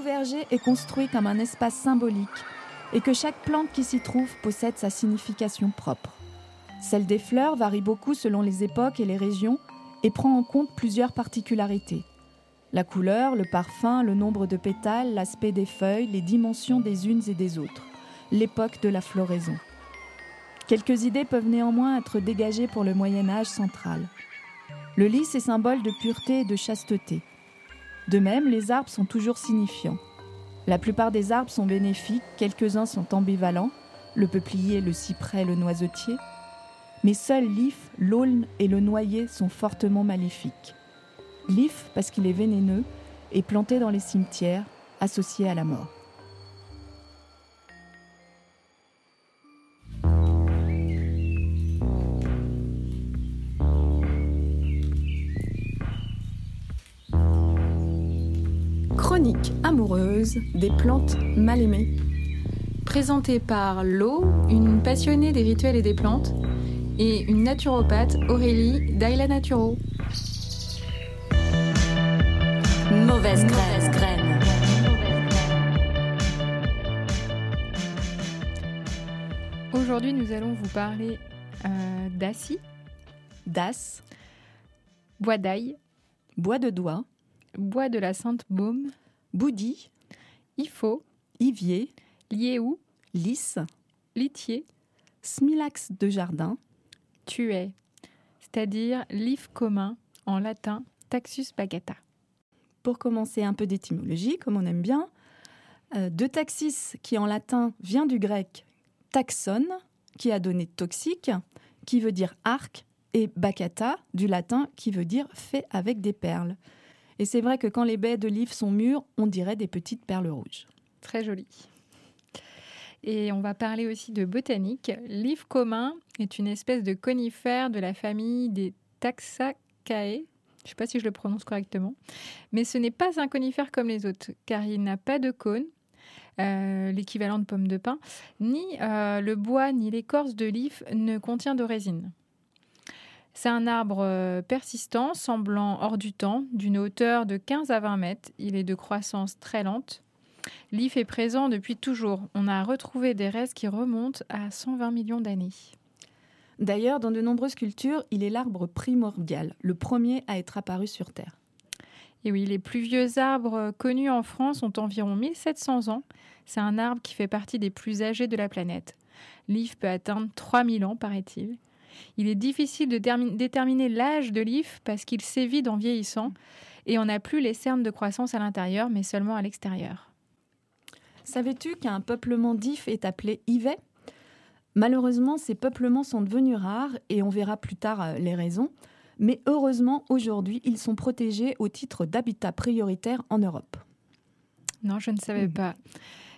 verger est construit comme un espace symbolique et que chaque plante qui s'y trouve possède sa signification propre. Celle des fleurs varie beaucoup selon les époques et les régions et prend en compte plusieurs particularités. La couleur, le parfum, le nombre de pétales, l'aspect des feuilles, les dimensions des unes et des autres, l'époque de la floraison. Quelques idées peuvent néanmoins être dégagées pour le Moyen Âge central. Le lys est symbole de pureté et de chasteté. De même, les arbres sont toujours signifiants. La plupart des arbres sont bénéfiques, quelques-uns sont ambivalents, le peuplier, le cyprès, le noisetier, mais seuls l'if, l'aulne et le noyer sont fortement maléfiques. L'if parce qu'il est vénéneux et planté dans les cimetières, associé à la mort. Des plantes mal aimées. Présentée par Lo, une passionnée des rituels et des plantes, et une naturopathe, Aurélie Daila Naturo. Mauvaise graine. Aujourd'hui, nous allons vous parler euh, d'assis, Das, bois d'ail, bois de doigt, bois de la Sainte Baume, boudi, ifo, ivier, liéou, lys, litier, smilax de jardin, tuet, c'est-à-dire l'if commun, en latin Taxus bagata. Pour commencer, un peu d'étymologie, comme on aime bien. Euh, de taxis, qui en latin vient du grec taxon, qui a donné toxique, qui veut dire arc, et bacata, du latin, qui veut dire fait avec des perles. Et c'est vrai que quand les baies de l'if sont mûres, on dirait des petites perles rouges. Très joli. Et on va parler aussi de botanique. L'if commun est une espèce de conifère de la famille des Taxacae. Je ne sais pas si je le prononce correctement. Mais ce n'est pas un conifère comme les autres, car il n'a pas de cône, euh, l'équivalent de pomme de pin, ni euh, le bois ni l'écorce de l'if ne contient de résine. C'est un arbre euh, persistant, semblant hors du temps, d'une hauteur de 15 à 20 mètres. Il est de croissance très lente. L'if est présent depuis toujours. On a retrouvé des restes qui remontent à 120 millions d'années. D'ailleurs, dans de nombreuses cultures, il est l'arbre primordial, le premier à être apparu sur Terre. Et oui, les plus vieux arbres connus en France ont environ 1700 ans. C'est un arbre qui fait partie des plus âgés de la planète. L'if peut atteindre 3000 ans, paraît-il. Il est difficile de déterminer l'âge de l'if parce qu'il s'évide en vieillissant et on n'a plus les cernes de croissance à l'intérieur, mais seulement à l'extérieur. Savais-tu qu'un peuplement d'if est appelé ivet? Malheureusement, ces peuplements sont devenus rares et on verra plus tard euh, les raisons. Mais heureusement, aujourd'hui, ils sont protégés au titre d'habitat prioritaire en Europe. Non, je ne savais pas.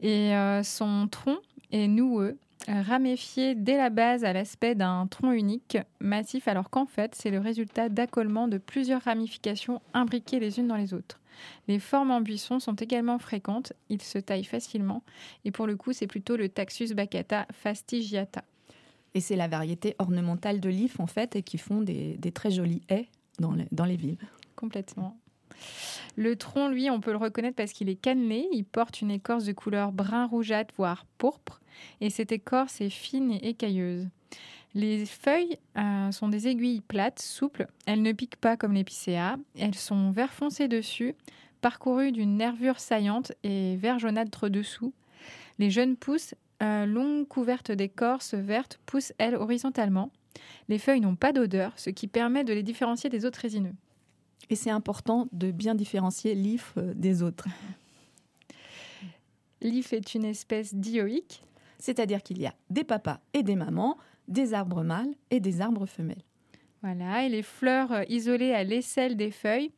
Et euh, son tronc est noueux, raméfié dès la base à l'aspect d'un tronc unique, massif, alors qu'en fait, c'est le résultat d'accolement de plusieurs ramifications imbriquées les unes dans les autres. Les formes en buisson sont également fréquentes, ils se taillent facilement, et pour le coup, c'est plutôt le Taxus baccata fastigiata. Et c'est la variété ornementale de l'if, en fait, et qui font des, des très jolis haies dans les, dans les villes. Complètement. Le tronc, lui, on peut le reconnaître parce qu'il est cannelé. Il porte une écorce de couleur brun rougeâtre, voire pourpre. Et cette écorce est fine et écailleuse. Les feuilles euh, sont des aiguilles plates, souples. Elles ne piquent pas comme l'épicéa. Elles sont vert foncé dessus, parcourues d'une nervure saillante et vert jaunâtre dessous. Les jeunes pousses, euh, longues couvertes d'écorce verte, poussent, elles, horizontalement. Les feuilles n'ont pas d'odeur, ce qui permet de les différencier des autres résineux. Et c'est important de bien différencier l'if euh, des autres. L'if est une espèce dioïque, C'est-à-dire qu'il y a des papas et des mamans, des arbres mâles et des arbres femelles. Voilà, et les fleurs euh, isolées à l'aisselle des feuilles,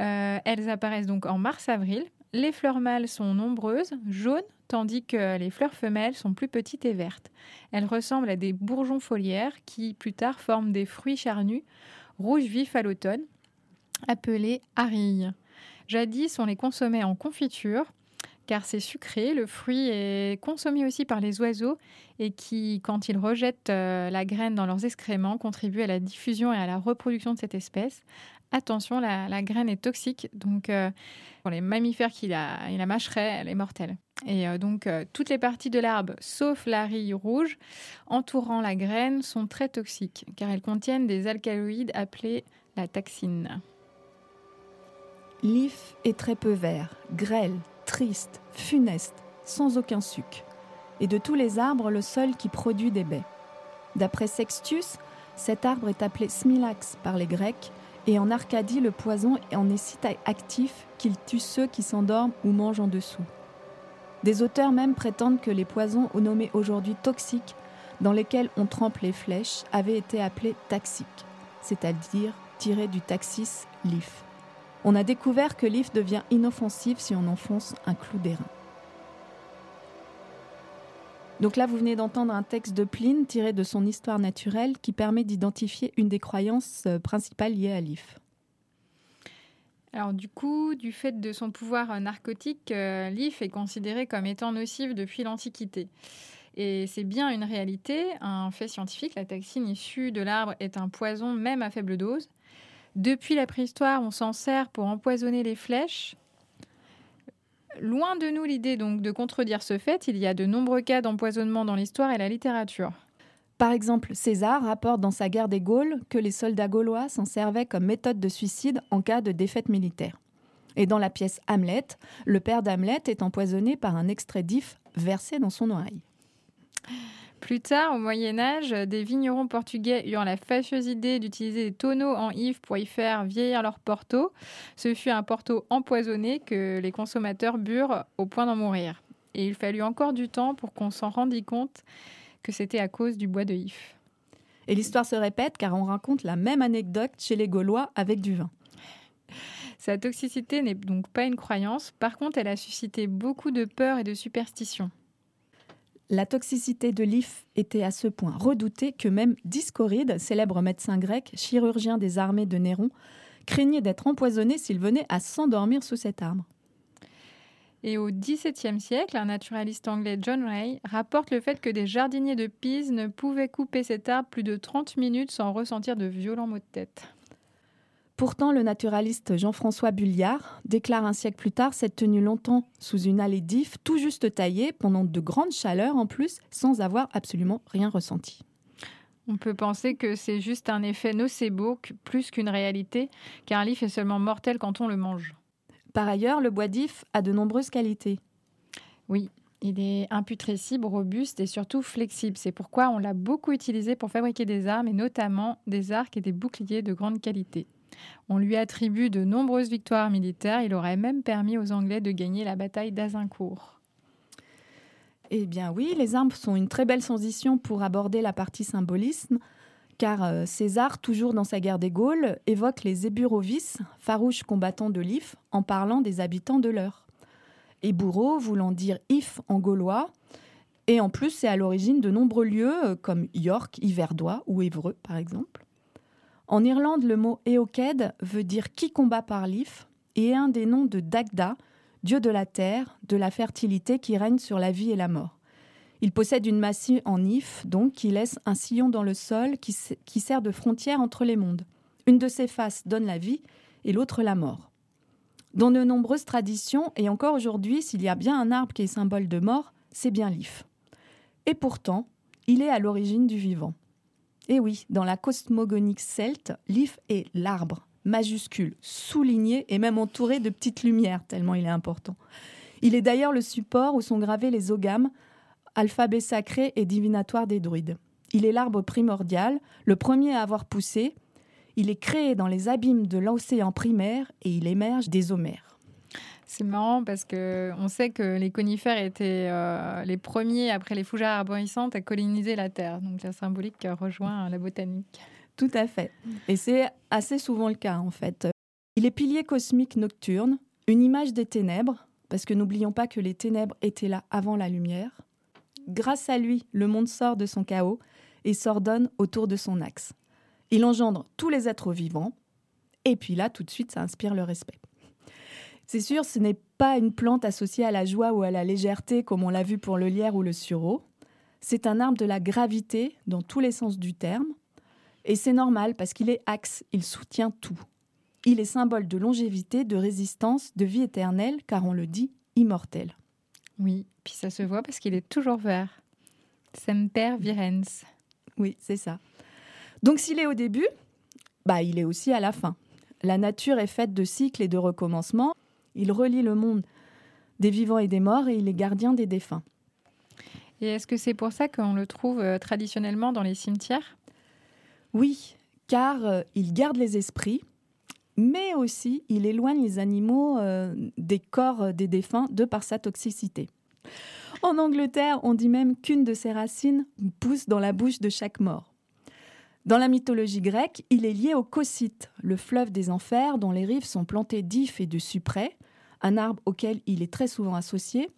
euh, elles apparaissent donc en mars-avril. Les fleurs mâles sont nombreuses, jaunes, tandis que les fleurs femelles sont plus petites et vertes. Elles ressemblent à des bourgeons foliaires qui plus tard forment des fruits charnus, rouges vifs à l'automne, appelés arilles. Jadis, on les consommait en confiture, car c'est sucré. Le fruit est consommé aussi par les oiseaux et qui, quand ils rejettent euh, la graine dans leurs excréments, contribuent à la diffusion et à la reproduction de cette espèce. Attention, la, graine est toxique, donc euh, pour les mammifères qui la, la mâcheraient, elle est mortelle. Et euh, donc, toutes les parties de l'arbre, sauf la rille rouge, entourant la graine, sont très toxiques, car elles contiennent des alcaloïdes appelés la taxine. L'if est très peu vert, grêle, triste, funeste, sans aucun suc. Et de tous les arbres, le seul qui produit des baies. D'après Sextus, cet arbre est appelé smilax par les Grecs, et en Arcadie, le poison en est si actif qu'il tue ceux qui s'endorment ou mangent en dessous. Des auteurs même prétendent que les poisons nommés aujourd'hui toxiques, dans lesquels on trempe les flèches, avaient été appelés taxiques, c'est-à-dire tirés du taxis l'if. On a découvert que l'if devient inoffensif si on enfonce un clou d'airain. Donc là, vous venez d'entendre un texte de Pline tiré de son histoire naturelle qui permet d'identifier une des croyances euh, principales liées à l'if. Alors du coup, du fait de son pouvoir narcotique, euh, l'if est considéré comme étant nocif depuis l'Antiquité. Et c'est bien une réalité, un fait scientifique. La toxine issue de l'arbre est un poison même à faible dose. Depuis la préhistoire, on s'en sert pour empoisonner les flèches. Loin de nous l'idée donc de contredire ce fait, il y a de nombreux cas d'empoisonnement dans l'histoire et la littérature. Par exemple, César rapporte dans sa guerre des Gaules que les soldats gaulois s'en servaient comme méthode de suicide en cas de défaite militaire. Et dans la pièce Hamlet, le père d'Hamlet est empoisonné par un extrait d'if versé dans son oreille. Plus tard, au Moyen Âge, des vignerons portugais eurent la fâcheuse idée d'utiliser des tonneaux en if pour y faire vieillir leur porto. Ce fut un porto empoisonné que les consommateurs burent au point d'en mourir. Et il fallut encore du temps pour qu'on s'en rendît compte que c'était à cause du bois de if. Et l'histoire se répète car on raconte la même anecdote chez les Gaulois avec du vin. Sa toxicité n'est donc pas une croyance, par contre elle a suscité beaucoup de peur et de superstition. La toxicité de l'if était à ce point redoutée que même Discoride, célèbre médecin grec, chirurgien des armées de Néron, craignait d'être empoisonné s'il venait à s'endormir sous cet arbre. Et au XVIIe siècle, un naturaliste anglais, John Ray, rapporte le fait que des jardiniers de Pise ne pouvaient couper cet arbre plus de 30 minutes sans ressentir de violents maux de tête. Pourtant, le naturaliste Jean-François Bulliard déclare un siècle plus tard s'être tenu longtemps sous une allée d'if, tout juste taillée, pendant de grandes chaleurs en plus, sans avoir absolument rien ressenti. On peut penser que c'est juste un effet nocebo plus qu'une réalité, car l'if est seulement mortel quand on le mange. Par ailleurs, le bois d'if a de nombreuses qualités. Oui, il est imputrescible, robuste et surtout flexible. C'est pourquoi on l'a beaucoup utilisé pour fabriquer des armes et notamment des arcs et des boucliers de grande qualité. On lui attribue de nombreuses victoires militaires. Il aurait même permis aux Anglais de gagner la bataille d'Azincourt. Eh bien oui, les armes sont une très belle transition pour aborder la partie symbolisme, car euh, César, toujours dans sa guerre des Gaules, évoque les Éburovis, farouches combattants de l'If, en parlant des habitants de l'heure. Éburo voulant dire If en gaulois, et en plus c'est à l'origine de nombreux lieux euh, comme York, Iverdois ou Évreux par exemple. En Irlande, le mot Eoked veut dire qui combat par l'if et est un des noms de Dagda, dieu de la terre, de la fertilité qui règne sur la vie et la mort. Il possède une massue en if, donc qui laisse un sillon dans le sol qui, qui sert de frontière entre les mondes. Une de ses faces donne la vie et l'autre la mort. Dans de nombreuses traditions, et encore aujourd'hui, s'il y a bien un arbre qui est symbole de mort, c'est bien l'if. Et pourtant, il est à l'origine du vivant. Et eh oui, dans la cosmogonie celte, l'if est l'arbre, majuscule, souligné et même entouré de petites lumières, tellement il est important. Il est d'ailleurs le support où sont gravés les ogames, alphabet sacré et divinatoire des druides. Il est l'arbre primordial, le premier à avoir poussé. Il est créé dans les abîmes de l'océan primaire et il émerge des omères. C'est marrant parce que on sait que les conifères étaient euh, les premiers après les fougères arborescentes à coloniser la Terre. Donc la symbolique rejoint la botanique. Tout à fait. Et c'est assez souvent le cas en fait. Il est pilier cosmique nocturne, une image des ténèbres, parce que n'oublions pas que les ténèbres étaient là avant la lumière. Grâce à lui, le monde sort de son chaos et s'ordonne autour de son axe. Il engendre tous les êtres vivants, et puis là, tout de suite, ça inspire le respect. C'est sûr, ce n'est pas une plante associée à la joie ou à la légèreté comme on l'a vu pour le lierre ou le sureau. C'est un arbre de la gravité dans tous les sens du terme. Et c'est normal parce qu'il est axe, il soutient tout. Il est symbole de longévité, de résistance, de vie éternelle, car on le dit immortel. Oui, puis ça se voit parce qu'il est toujours vert. Semper virens. Oui, c'est ça. Donc s'il est au début, bah il est aussi à la fin. La nature est faite de cycles et de recommencements. Il relie le monde des vivants et des morts et il est gardien des défunts. Et est-ce que c'est pour ça qu'on le trouve euh, traditionnellement dans les cimetières? Oui, car euh, il garde les esprits, mais aussi il éloigne les animaux euh, des corps des défunts de par sa toxicité. En Angleterre, on dit même qu'une de ses racines pousse dans la bouche de chaque mort. Dans la mythologie grecque, il est lié au Cocyte, le fleuve des enfers dont les rives sont plantées d'ifs et de cyprès, un arbre auquel il est très souvent associé,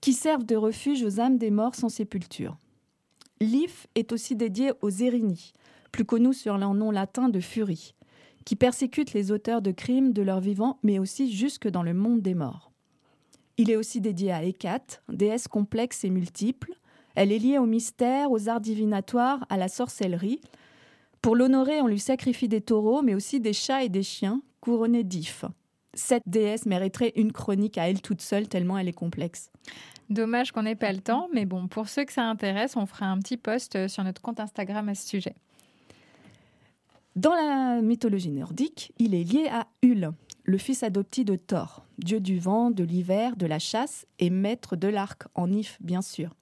qui servent de refuge aux âmes des morts sans sépulture. L'if est aussi dédié aux Érini, plus connus sur leur nom latin de Furie, qui persécutent les auteurs de crimes de leur vivant, mais aussi jusque dans le monde des morts. Il est aussi dédié à Hécate, déesse complexe et multiple. Elle est liée au mystère, aux arts divinatoires, à la sorcellerie. Pour l'honorer, on lui sacrifie des taureaux, mais aussi des chats et des chiens, couronnés d'ifs. Cette déesse mériterait une chronique à elle toute seule, tellement elle est complexe. Dommage qu'on n'ait pas le temps, mais bon, pour ceux que ça intéresse, on fera un petit post sur notre compte Instagram à ce sujet. Dans la mythologie nordique, il est lié à Hul, le fils adopté de Thor, dieu du vent, de l'hiver, de la chasse et maître de l'arc, en if bien sûr.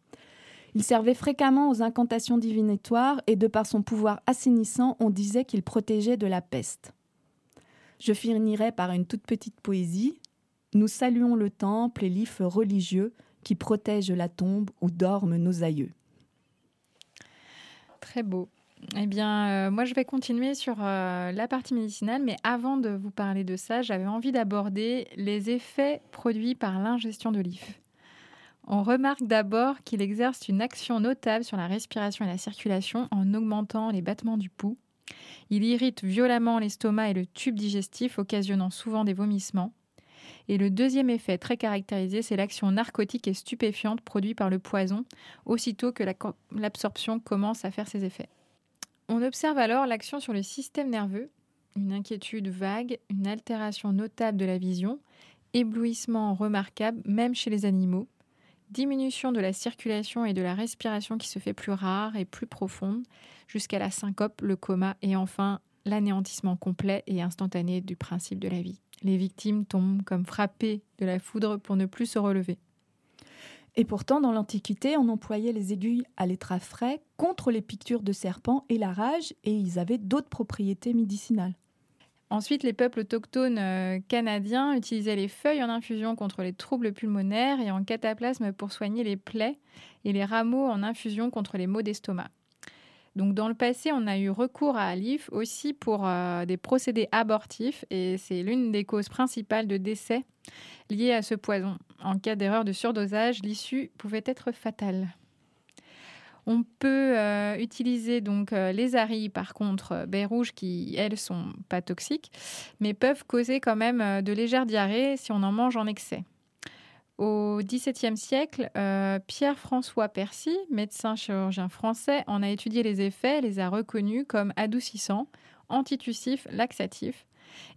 Il servait fréquemment aux incantations divinatoires et de par son pouvoir assainissant, on disait qu'il protégeait de la peste. Je finirai par une toute petite poésie. Nous saluons le temple et l'if religieux qui protège la tombe où dorment nos aïeux. Très beau. Eh bien, euh, moi, je vais continuer sur euh, la partie médicinale, mais avant de vous parler de ça, j'avais envie d'aborder les effets produits par l'ingestion de l'if. On remarque d'abord qu'il exerce une action notable sur la respiration et la circulation en augmentant les battements du pouls. Il irrite violemment l'estomac et le tube digestif, occasionnant souvent des vomissements. Et le deuxième effet très caractérisé, c'est l'action narcotique et stupéfiante produite par le poison, aussitôt que l'absorption commence à faire ses effets. On observe alors l'action sur le système nerveux, une inquiétude vague, une altération notable de la vision, éblouissement remarquable même chez les animaux, diminution de la circulation et de la respiration qui se fait plus rare et plus profonde, jusqu'à la syncope, le coma et enfin l'anéantissement complet et instantané du principe de la vie. Les victimes tombent comme frappées de la foudre pour ne plus se relever. Et pourtant, dans l'Antiquité, on employait les aiguilles à l'étras frais contre les piqûres de serpents et la rage, et ils avaient d'autres propriétés médicinales. Ensuite, les peuples autochtones euh, canadiens utilisaient les feuilles en infusion contre les troubles pulmonaires et en cataplasme pour soigner les plaies, et les rameaux en infusion contre les maux d'estomac. Donc dans le passé, on a eu recours à l'IF aussi pour euh, des procédés abortifs et c'est l'une des causes principales de décès liés à ce poison. En cas d'erreur de surdosage, l'issue pouvait être fatale. On peut euh, utiliser donc euh, les arilles, par contre, baies rouges qui, elles, sont pas toxiques, mais peuvent causer quand même de légères diarrhées si on en mange en excès. Au XVIIe siècle, euh, Pierre-François Percy, médecin chirurgien français, en a étudié les effets, les a reconnus comme adoucissants, antitussifs, laxatifs,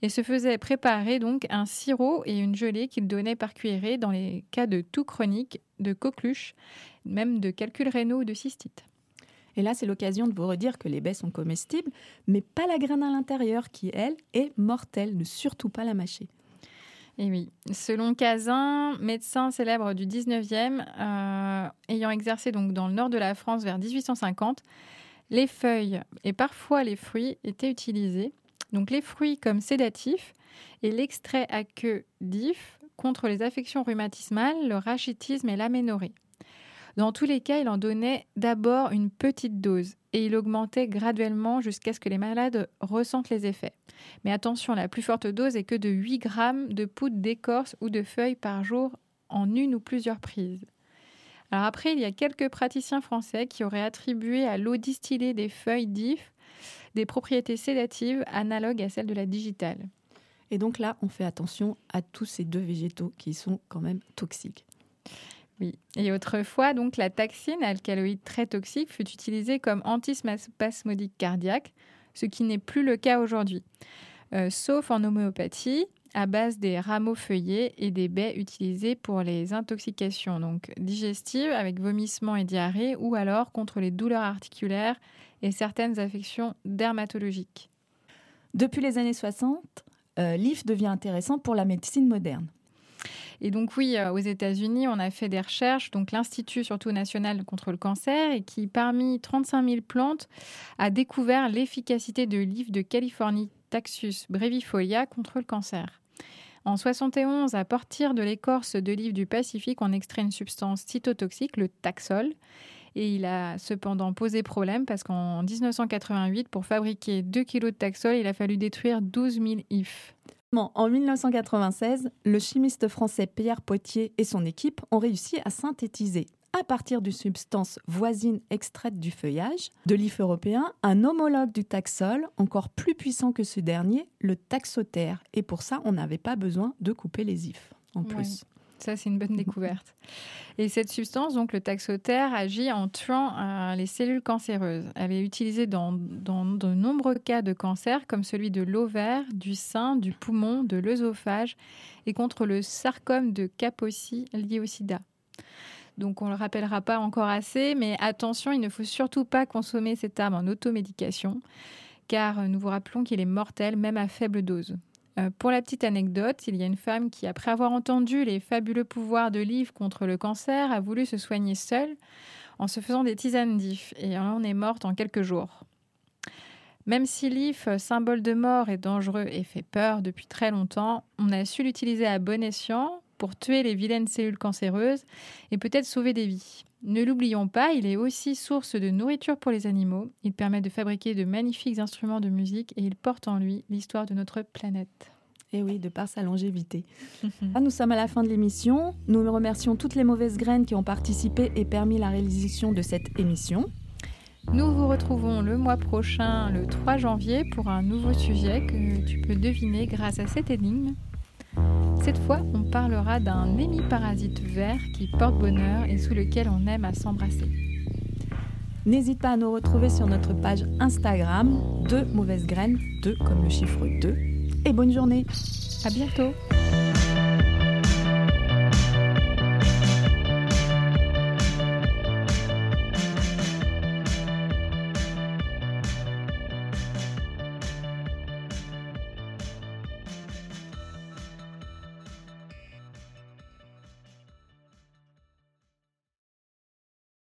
et se faisait préparer donc un sirop et une gelée qu'il donnait par cuillerée dans les cas de toux chronique, de coqueluche, même de calculs rénaux ou de cystite. Et là, c'est l'occasion de vous redire que les baies sont comestibles, mais pas la graine à l'intérieur qui, elle, est mortelle. Ne surtout pas la mâcher. Et oui, selon Cazin, médecin célèbre du 19e, euh, ayant exercé donc dans le nord de la France vers 1850, les feuilles et parfois les fruits étaient utilisés. Donc les fruits comme sédatifs et l'extrait à queue d'if contre les affections rhumatismales, le rachitisme et l'aménorrhée. Dans tous les cas, il en donnait d'abord une petite dose et il augmentait graduellement jusqu'à ce que les malades ressentent les effets. Mais attention, la plus forte dose est que de 8 grammes de poudre d'écorce ou de feuilles par jour en une ou plusieurs prises. Alors après, il y a quelques praticiens français qui auraient attribué à l'eau distillée des feuilles d'if des propriétés sédatives analogues à celles de la digitale. Et donc là, on fait attention à tous ces deux végétaux qui sont quand même toxiques. Oui. Et autrefois, donc, la taxine, alcaloïde très toxique, fut utilisée comme antispasmodique cardiaque, ce qui n'est plus le cas aujourd'hui. Euh, sauf en homéopathie, à base des rameaux feuillés et des baies utilisées pour les intoxications donc digestives avec vomissements et diarrhée ou alors contre les douleurs articulaires et certaines affections dermatologiques. Depuis les années 60, euh, l'IF devient intéressant pour la médecine moderne. Et donc oui, euh, aux États-Unis, on a fait des recherches, donc l'Institut surtout national contre le cancer, et qui parmi 35 000 plantes a découvert l'efficacité de l'IF de Californie Taxus brevifolia contre le cancer. En 71, à partir de l'écorce de l'île du Pacifique, on extrait une substance cytotoxique, le taxol. Et il a cependant posé problème parce qu'en 1988, pour fabriquer 2 kg de taxol, il a fallu détruire 12 000 ifs. En 1996, le chimiste français Pierre Potier et son équipe ont réussi à synthétiser à partir d'une substance voisine extraite du feuillage de l'IF européen, un homologue du taxol encore plus puissant que ce dernier, le taxotère. Et pour ça, on n'avait pas besoin de couper les ifs en plus. Ça, c'est une bonne découverte. Et cette substance, donc le taxotère, agit en tuant euh, les cellules cancéreuses. Elle est utilisée dans, dans, de nombreux cas de cancer, comme celui de l'ovaire, du sein, du poumon, de l'œsophage, et contre le sarcome de Kaposi lié au sida. Donc on ne le rappellera pas encore assez, mais attention, il ne faut surtout pas consommer cette arme en automédication, car nous vous rappelons qu'il est mortel même à faible dose. Euh, pour la petite anecdote, il y a une femme qui, après avoir entendu les fabuleux pouvoirs de l'IF contre le cancer, a voulu se soigner seule en se faisant des tisanes d'IF, et en est morte en quelques jours. Même si l'IF, symbole de mort, est dangereux et fait peur depuis très longtemps, on a su l'utiliser à bon escient pour tuer les vilaines cellules cancéreuses et peut-être sauver des vies. Ne l'oublions pas, il est aussi source de nourriture pour les animaux. Il permet de fabriquer de magnifiques instruments de musique et il porte en lui l'histoire de notre planète. Et eh oui, de par sa longévité. Ah, nous sommes à la fin de l'émission. Nous remercions toutes les mauvaises graines qui ont participé et permis la réalisation de cette émission. Nous vous retrouvons le mois prochain, le 3 janvier, pour un nouveau sujet que tu peux deviner grâce à cette énigme. Cette fois, on parlera d'un hémiparasite vert qui porte bonheur et sous lequel on aime à s'embrasser. N'hésite pas à nous retrouver sur notre page Instagram de Mauvaises Graines, 2 comme le chiffre 2. Et bonne journée. À bientôt.